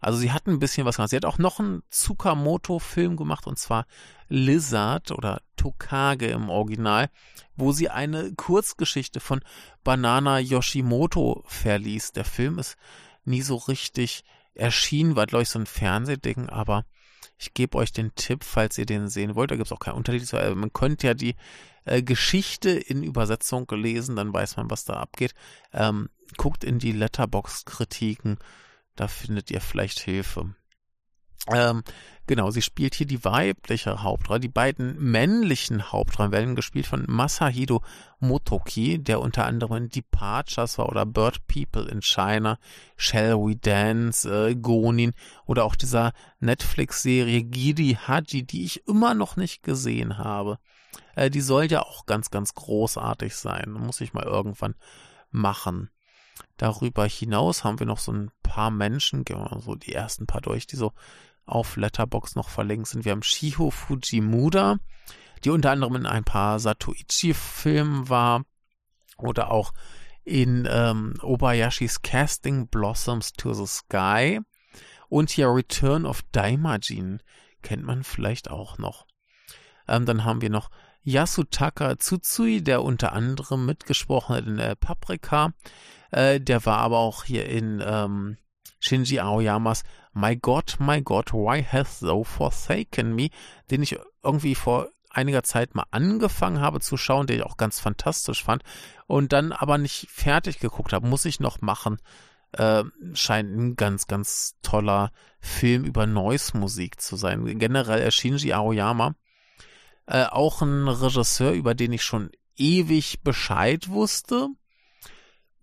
Also sie hat ein bisschen was gemacht. Sie hat auch noch einen Tsukamoto-Film gemacht und zwar Lizard oder Tokage im Original, wo sie eine Kurzgeschichte von Banana Yoshimoto verließ. Der Film ist nie so richtig erschienen, war, glaube ich, so ein Fernsehding, aber ich gebe euch den Tipp, falls ihr den sehen wollt. Da gibt es auch keinen Untertitel. Also man könnte ja die äh, Geschichte in Übersetzung lesen, dann weiß man, was da abgeht. Ähm, guckt in die Letterbox-Kritiken, da findet ihr vielleicht Hilfe. Ähm, genau, sie spielt hier die weibliche Hauptrolle. Die beiden männlichen Hauptrollen werden gespielt von Masahiro Motoki, der unter anderem in Departures war oder Bird People in China, Shall We Dance, äh, Gonin oder auch dieser Netflix-Serie Giri Haji, die ich immer noch nicht gesehen habe. Äh, die soll ja auch ganz, ganz großartig sein. Muss ich mal irgendwann machen. Darüber hinaus haben wir noch so ein paar Menschen, gehen wir mal so die ersten paar durch, die so auf Letterbox noch verlinkt sind. Wir haben Shiho Fujimura, die unter anderem in ein paar Satoichi-Filmen war oder auch in ähm, Obayashis Casting Blossoms to the Sky Und hier Return of Daimajin kennt man vielleicht auch noch. Ähm, dann haben wir noch Yasutaka Tsutsui, der unter anderem mitgesprochen hat in der Paprika. Äh, der war aber auch hier in ähm, Shinji Aoyamas My God, My God, Why Hast Thou Forsaken Me, den ich irgendwie vor einiger Zeit mal angefangen habe zu schauen, den ich auch ganz fantastisch fand und dann aber nicht fertig geguckt habe, muss ich noch machen. Äh, scheint ein ganz, ganz toller Film über Noise-Musik zu sein. Generell äh, Shinji Aoyama, äh, auch ein Regisseur, über den ich schon ewig Bescheid wusste,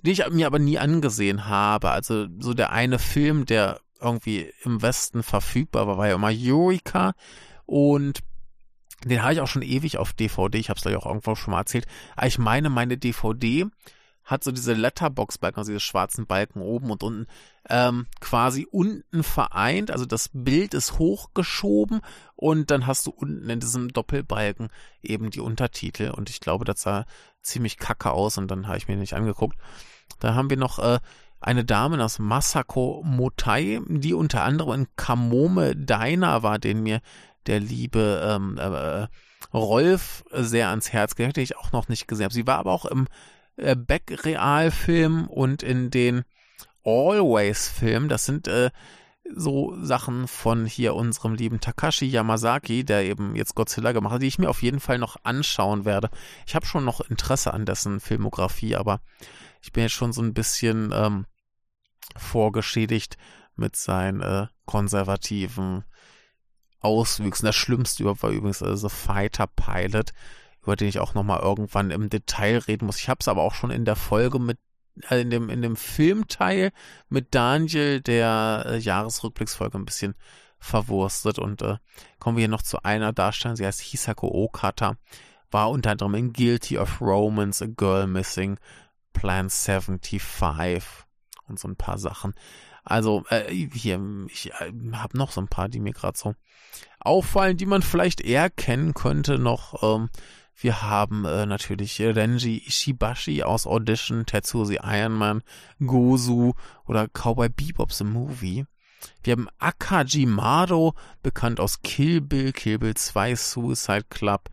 den ich mir aber nie angesehen habe. Also so der eine Film, der irgendwie im Westen verfügbar war, war ja immer Eureka und den habe ich auch schon ewig auf DVD. Ich habe es gleich auch irgendwo schon mal erzählt. Aber ich meine, meine DVD hat so diese Letterbox-Balken, also diese schwarzen Balken oben und unten, ähm, quasi unten vereint. Also das Bild ist hochgeschoben und dann hast du unten in diesem Doppelbalken eben die Untertitel. Und ich glaube, das sah ziemlich kacke aus und dann habe ich mir nicht angeguckt. Da haben wir noch äh, eine Dame aus Masako Motai, die unter anderem in Kamome Diner war, den mir der liebe ähm, äh, Rolf sehr ans Herz gelegt, den ich auch noch nicht gesehen habe. Sie war aber auch im äh, Beck-Realfilm und in den Always-Filmen. Das sind äh, so Sachen von hier unserem lieben Takashi Yamazaki, der eben jetzt Godzilla gemacht hat, die ich mir auf jeden Fall noch anschauen werde. Ich habe schon noch Interesse an dessen Filmografie, aber ich bin jetzt schon so ein bisschen ähm, vorgeschädigt mit seinen äh, konservativen Auswüchsen. Das Schlimmste überhaupt war übrigens äh, The Fighter Pilot, über den ich auch nochmal irgendwann im Detail reden muss. Ich habe es aber auch schon in der Folge mit äh, in dem in dem Filmteil mit Daniel der äh, Jahresrückblicksfolge ein bisschen verwurstet und äh, kommen wir hier noch zu einer Darstellung. Sie heißt Hisako Okata, war unter anderem in Guilty of Romance, A Girl Missing, Plan 75 und so ein paar Sachen. Also äh, hier, ich äh, habe noch so ein paar, die mir gerade so auffallen, die man vielleicht eher kennen könnte noch. Ähm, wir haben äh, natürlich Renji Ishibashi aus Audition, Tetsuji Ironman, Gozu oder Cowboy Bebop the Movie. Wir haben Akaji Mado, bekannt aus Kill Bill, Kill Bill 2, Suicide Club,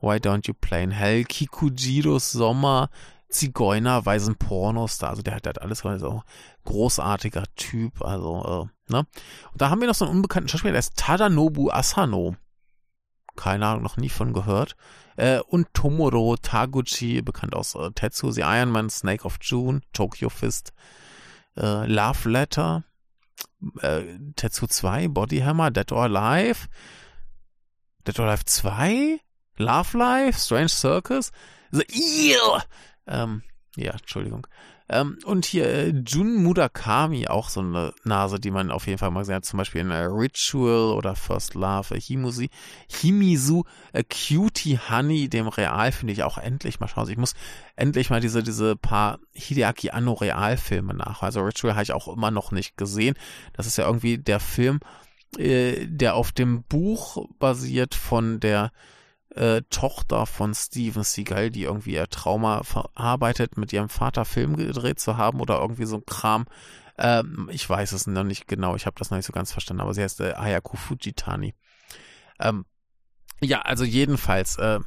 Why Don't You Play in Hell, Kikujiros Sommer, Zigeuner, weisen Pornostar, also der hat halt alles, also großartiger Typ, also, äh, ne? Und da haben wir noch so einen unbekannten Schauspieler, der ist Tadanobu Asano. Keine Ahnung, noch nie von gehört. Äh, und Tomoro Taguchi, bekannt aus äh, Tetsu, The Iron Man, Snake of June, Tokyo Fist, äh, Love Letter, äh, Tetsu 2, Body Hammer, Dead or Alive, Dead or Alive 2, Love Life, Strange Circus, so, ew! Ähm, ja, Entschuldigung. Ähm, und hier äh, Jun Murakami, auch so eine Nase, die man auf jeden Fall mal gesehen hat, zum Beispiel in äh, Ritual oder First Love, äh, Himusi, Himisu, äh, Cutie Honey, dem Real finde ich auch endlich mal schauen. Ich muss endlich mal diese, diese paar Hideaki Anno Realfilme nach. Also Ritual habe ich auch immer noch nicht gesehen. Das ist ja irgendwie der Film, äh, der auf dem Buch basiert von der äh, Tochter von Steven Seagal, die irgendwie ihr Trauma verarbeitet, mit ihrem Vater Film gedreht zu haben oder irgendwie so ein Kram. Ähm, ich weiß es noch nicht genau, ich habe das noch nicht so ganz verstanden, aber sie heißt äh, Ayako Fujitani. Ähm, ja, also jedenfalls, äh,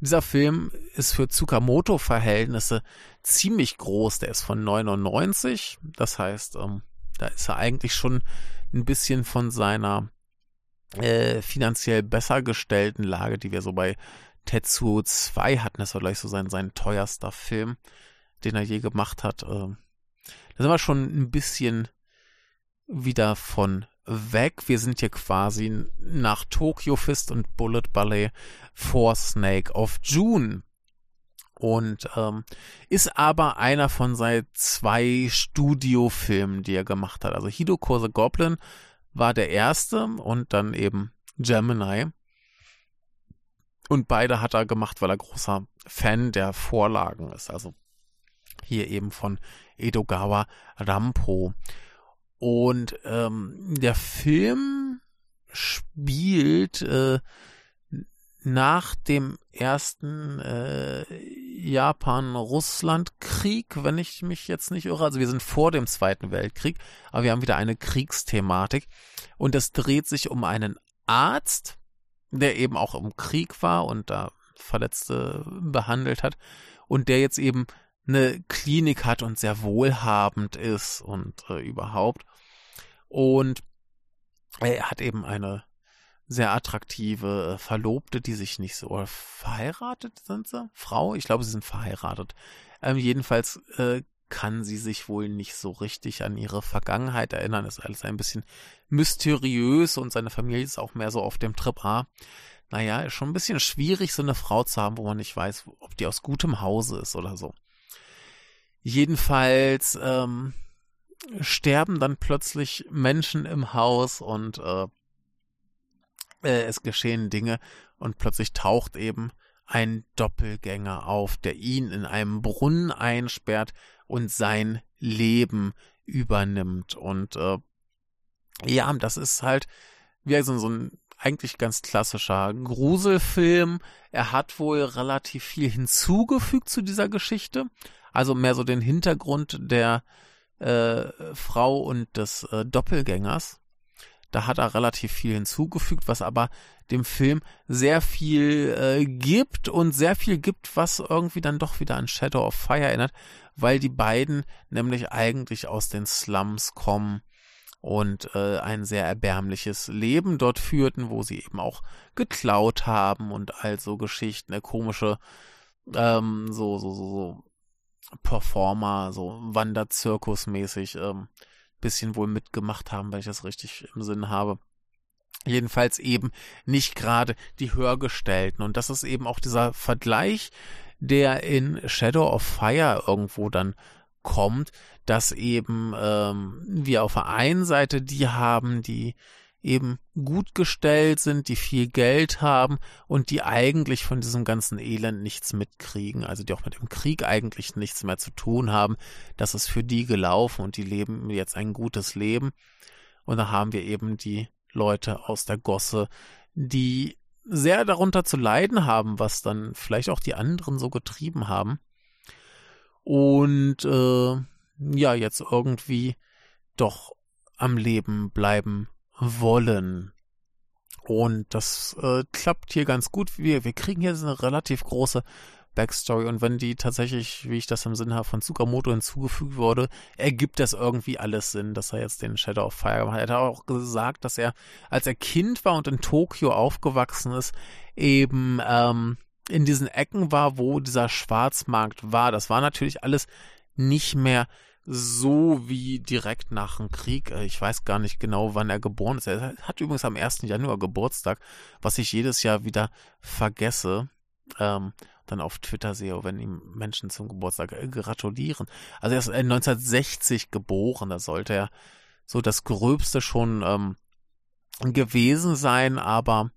dieser Film ist für Tsukamoto-Verhältnisse ziemlich groß. Der ist von 99, das heißt, ähm, da ist er eigentlich schon ein bisschen von seiner äh, finanziell besser gestellten Lage, die wir so bei Tetsuo 2 hatten. Das war gleich so sein, sein teuerster Film, den er je gemacht hat. Äh, da sind wir schon ein bisschen wieder von weg. Wir sind hier quasi nach Tokyo Fist und Bullet Ballet vor Snake of June. Und ähm, ist aber einer von seinen zwei Studiofilmen, die er gemacht hat. Also Hidoko the Goblin war der erste und dann eben Gemini. Und beide hat er gemacht, weil er großer Fan der Vorlagen ist. Also hier eben von Edogawa Rampo. Und ähm, der Film spielt äh, nach dem ersten äh, Japan-Russland-Krieg, wenn ich mich jetzt nicht irre. Also wir sind vor dem Zweiten Weltkrieg, aber wir haben wieder eine Kriegsthematik. Und es dreht sich um einen Arzt, der eben auch im Krieg war und da Verletzte behandelt hat und der jetzt eben eine Klinik hat und sehr wohlhabend ist und äh, überhaupt. Und er hat eben eine sehr attraktive äh, Verlobte, die sich nicht so oder verheiratet sind sie? Frau? Ich glaube, sie sind verheiratet. Ähm, jedenfalls äh, kann sie sich wohl nicht so richtig an ihre Vergangenheit erinnern. Ist alles ein bisschen mysteriös und seine Familie ist auch mehr so auf dem Trip A. Naja, ist schon ein bisschen schwierig, so eine Frau zu haben, wo man nicht weiß, ob die aus gutem Hause ist oder so. Jedenfalls ähm, sterben dann plötzlich Menschen im Haus und äh, äh, es geschehen Dinge und plötzlich taucht eben ein Doppelgänger auf, der ihn in einem Brunnen einsperrt und sein Leben übernimmt. Und äh, ja, das ist halt wie so, so ein eigentlich ganz klassischer Gruselfilm. Er hat wohl relativ viel hinzugefügt zu dieser Geschichte. Also mehr so den Hintergrund der äh, Frau und des äh, Doppelgängers. Da hat er relativ viel hinzugefügt, was aber dem Film sehr viel äh, gibt und sehr viel gibt, was irgendwie dann doch wieder an Shadow of Fire erinnert, weil die beiden nämlich eigentlich aus den Slums kommen und äh, ein sehr erbärmliches Leben dort führten, wo sie eben auch geklaut haben und all so Geschichten, eine komische ähm, so so so so Performer, so Wanderzirkus-mäßig ähm, bisschen wohl mitgemacht haben, weil ich das richtig im Sinn habe. Jedenfalls eben nicht gerade die Hörgestellten. Und das ist eben auch dieser Vergleich, der in Shadow of Fire irgendwo dann kommt, dass eben ähm, wir auf der einen Seite die haben, die eben gut gestellt sind, die viel Geld haben und die eigentlich von diesem ganzen Elend nichts mitkriegen, also die auch mit dem Krieg eigentlich nichts mehr zu tun haben. Das ist für die gelaufen und die leben jetzt ein gutes Leben. Und da haben wir eben die Leute aus der Gosse, die sehr darunter zu leiden haben, was dann vielleicht auch die anderen so getrieben haben. Und äh, ja, jetzt irgendwie doch am Leben bleiben wollen. Und das äh, klappt hier ganz gut. Wir, wir kriegen hier eine relativ große Backstory und wenn die tatsächlich, wie ich das im Sinne habe, von Tsukamoto hinzugefügt wurde, ergibt das irgendwie alles Sinn, dass er jetzt den Shadow of Fire gemacht hat. Er hat auch gesagt, dass er, als er Kind war und in Tokio aufgewachsen ist, eben ähm, in diesen Ecken war, wo dieser Schwarzmarkt war. Das war natürlich alles nicht mehr so wie direkt nach dem Krieg. Äh, ich weiß gar nicht genau, wann er geboren ist. Er hat übrigens am 1. Januar Geburtstag, was ich jedes Jahr wieder vergesse. Ähm, dann auf Twitter sehe, wenn ihm Menschen zum Geburtstag äh, gratulieren. Also er ist 1960 äh, geboren, da sollte er so das Gröbste schon ähm, gewesen sein, aber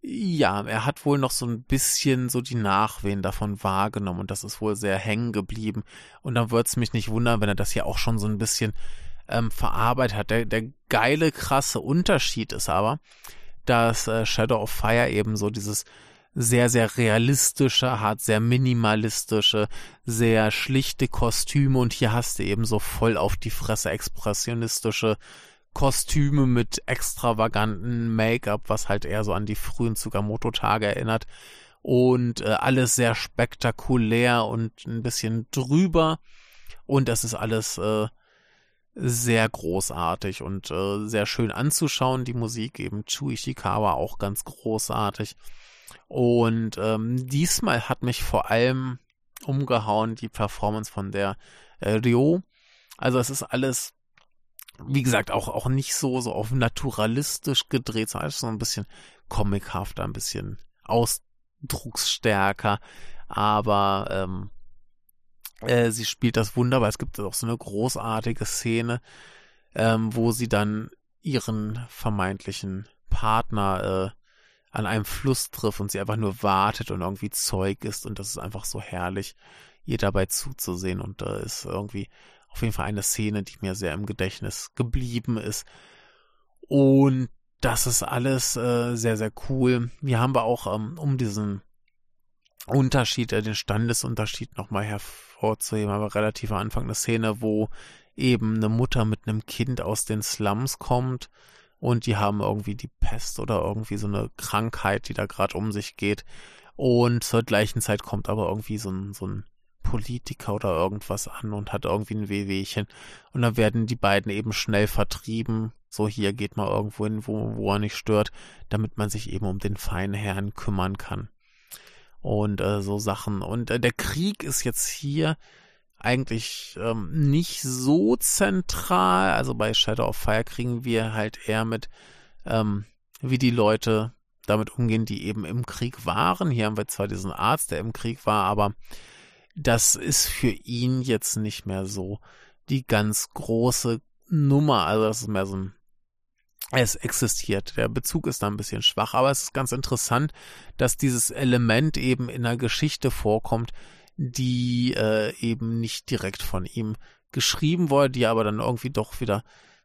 ja, er hat wohl noch so ein bisschen so die Nachwehen davon wahrgenommen und das ist wohl sehr hängen geblieben. Und dann würde es mich nicht wundern, wenn er das hier auch schon so ein bisschen ähm, verarbeitet hat. Der, der geile, krasse Unterschied ist aber, dass äh, Shadow of Fire eben so dieses sehr, sehr realistische hat, sehr minimalistische, sehr schlichte Kostüme und hier hast du eben so voll auf die Fresse expressionistische Kostüme mit extravaganten Make-up, was halt eher so an die frühen Tsukamoto-Tage erinnert. Und äh, alles sehr spektakulär und ein bisschen drüber. Und das ist alles äh, sehr großartig und äh, sehr schön anzuschauen. Die Musik eben Chu Ishikawa auch ganz großartig. Und ähm, diesmal hat mich vor allem umgehauen die Performance von der äh, Ryo. Also es ist alles wie gesagt, auch, auch nicht so, so auf naturalistisch gedreht, sondern so ein bisschen comichafter, ein bisschen ausdrucksstärker. Aber ähm, äh, sie spielt das wunderbar. Es gibt auch so eine großartige Szene, ähm, wo sie dann ihren vermeintlichen Partner äh, an einem Fluss trifft und sie einfach nur wartet und irgendwie Zeug ist und das ist einfach so herrlich, ihr dabei zuzusehen und da äh, ist irgendwie auf jeden Fall eine Szene, die mir sehr im Gedächtnis geblieben ist. Und das ist alles äh, sehr, sehr cool. Wir haben wir auch ähm, um diesen Unterschied, äh, den Standesunterschied nochmal hervorzuheben, aber relativ am Anfang eine Szene, wo eben eine Mutter mit einem Kind aus den Slums kommt und die haben irgendwie die Pest oder irgendwie so eine Krankheit, die da gerade um sich geht. Und zur gleichen Zeit kommt aber irgendwie so ein, so ein Politiker oder irgendwas an und hat irgendwie ein Wehwehchen. Und dann werden die beiden eben schnell vertrieben. So, hier geht mal irgendwo hin, wo, wo er nicht stört, damit man sich eben um den feinen Herrn kümmern kann. Und äh, so Sachen. Und äh, der Krieg ist jetzt hier eigentlich ähm, nicht so zentral. Also bei Shadow of Fire kriegen wir halt eher mit, ähm, wie die Leute damit umgehen, die eben im Krieg waren. Hier haben wir zwar diesen Arzt, der im Krieg war, aber das ist für ihn jetzt nicht mehr so die ganz große Nummer. Also das ist mehr so ein es existiert. Der Bezug ist da ein bisschen schwach, aber es ist ganz interessant, dass dieses Element eben in der Geschichte vorkommt, die äh, eben nicht direkt von ihm geschrieben wurde, die aber dann irgendwie doch wieder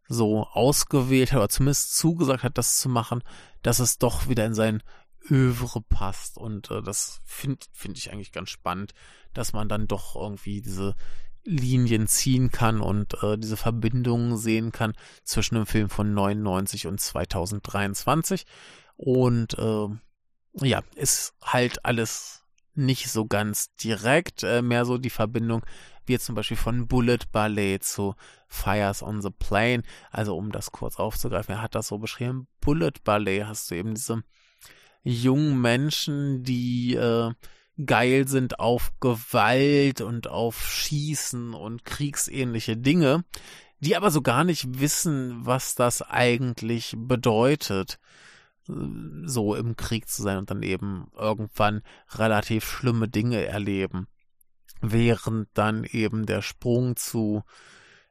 so ausgewählt hat oder zumindest zugesagt hat, das zu machen, dass es doch wieder in sein Övre passt. Und äh, das finde find ich eigentlich ganz spannend, dass man dann doch irgendwie diese Linien ziehen kann und äh, diese Verbindungen sehen kann zwischen dem Film von 99 und 2023. Und äh, ja, ist halt alles nicht so ganz direkt, äh, mehr so die Verbindung wie zum Beispiel von Bullet Ballet zu Fires on the Plane. Also um das kurz aufzugreifen, er hat das so beschrieben. Bullet Ballet hast du eben diese jungen Menschen, die äh, geil sind auf Gewalt und auf Schießen und kriegsähnliche Dinge, die aber so gar nicht wissen, was das eigentlich bedeutet so im Krieg zu sein und dann eben irgendwann relativ schlimme Dinge erleben. Während dann eben der Sprung zu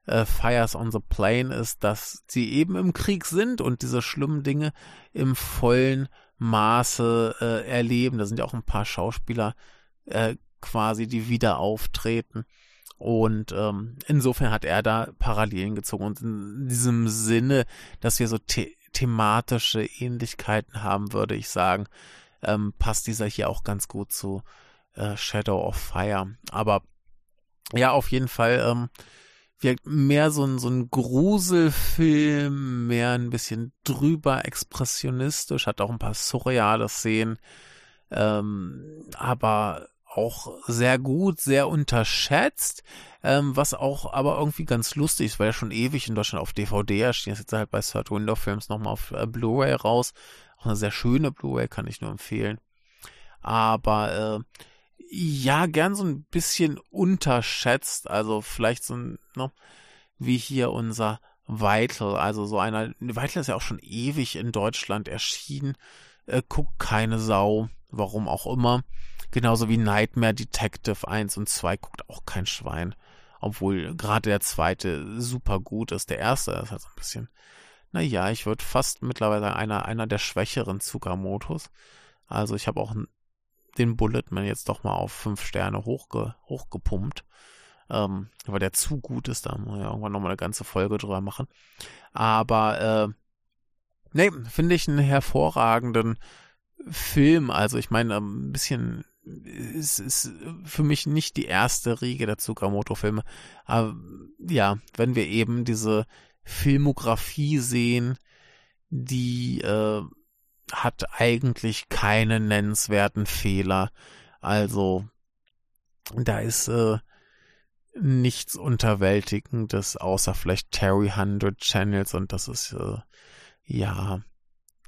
äh, Fires on the Plane ist, dass sie eben im Krieg sind und diese schlimmen Dinge im vollen Maße äh, erleben. Da sind ja auch ein paar Schauspieler äh, quasi, die wieder auftreten. Und ähm, insofern hat er da Parallelen gezogen. Und in diesem Sinne, dass wir so the thematische Ähnlichkeiten haben, würde ich sagen, ähm, passt dieser hier auch ganz gut zu äh, Shadow of Fire. Aber ja, auf jeden Fall ähm, wirkt mehr so ein, so ein Gruselfilm, mehr ein bisschen drüber expressionistisch, hat auch ein paar surreale Szenen, ähm, aber auch sehr gut, sehr unterschätzt, ähm, was auch aber irgendwie ganz lustig ist, weil er schon ewig in Deutschland auf DVD erschien, ist. Jetzt halt bei Third Window Films nochmal auf äh, Blu-ray raus, auch eine sehr schöne Blu-ray, kann ich nur empfehlen, aber äh, ja, gern so ein bisschen unterschätzt, also vielleicht so ein, ne, wie hier unser Vital, also so einer, Vital ist ja auch schon ewig in Deutschland erschienen, äh, guckt keine Sau, warum auch immer. Genauso wie Nightmare Detective 1 und 2 guckt auch kein Schwein. Obwohl gerade der zweite super gut ist. Der erste ist halt so ein bisschen, naja, ich würde fast mittlerweile einer, einer der schwächeren Tsukamotos. Also ich habe auch den Bulletman jetzt doch mal auf fünf Sterne hochge, hochgepumpt. Ähm, weil der zu gut ist, da muss ich irgendwann nochmal eine ganze Folge drüber machen. Aber äh, nee, finde ich einen hervorragenden Film. Also ich meine, ein bisschen es ist für mich nicht die erste Riege der Tsukamoto-Filme. Aber ja, wenn wir eben diese Filmografie sehen, die äh, hat eigentlich keine nennenswerten Fehler. Also da ist äh, nichts Unterwältigendes, außer vielleicht Terry 100 Channels und das ist äh, ja,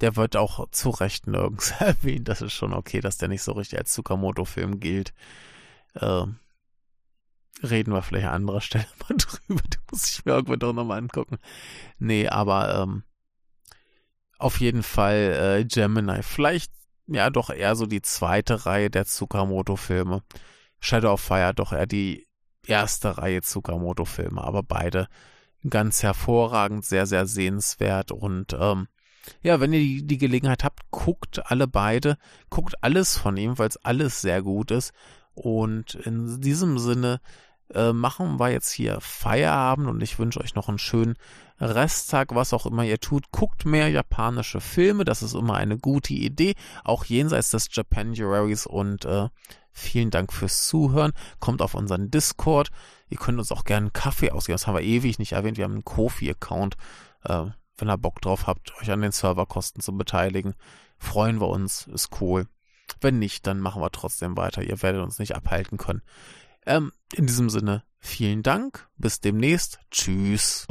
der wird auch zu Recht nirgends erwähnt. Das ist schon okay, dass der nicht so richtig als Tsukamoto-Film gilt. Äh, reden wir vielleicht an anderer Stelle mal drüber. Die muss ich mir irgendwann doch nochmal angucken. Nee, aber ähm, auf jeden Fall äh, Gemini. Vielleicht ja doch eher so die zweite Reihe der Tsukamoto-Filme. Shadow of Fire doch eher die erste Reihe Tsukamoto-Filme, aber beide ganz hervorragend, sehr, sehr sehenswert und ähm, ja, wenn ihr die, die Gelegenheit habt, guckt alle beide, guckt alles von ihm, weil es alles sehr gut ist. Und in diesem Sinne äh, machen wir jetzt hier Feierabend und ich wünsche euch noch einen schönen Resttag, was auch immer ihr tut. Guckt mehr japanische Filme, das ist immer eine gute Idee, auch jenseits des Japanuaries und äh, vielen Dank fürs Zuhören. Kommt auf unseren Discord. Ihr könnt uns auch gerne einen Kaffee ausgeben, das haben wir ewig nicht erwähnt. Wir haben einen Kofi-Account. Äh, wenn ihr Bock drauf habt, euch an den Serverkosten zu beteiligen, freuen wir uns, ist cool. Wenn nicht, dann machen wir trotzdem weiter. Ihr werdet uns nicht abhalten können. Ähm, in diesem Sinne, Vielen Dank, bis demnächst. Tschüss.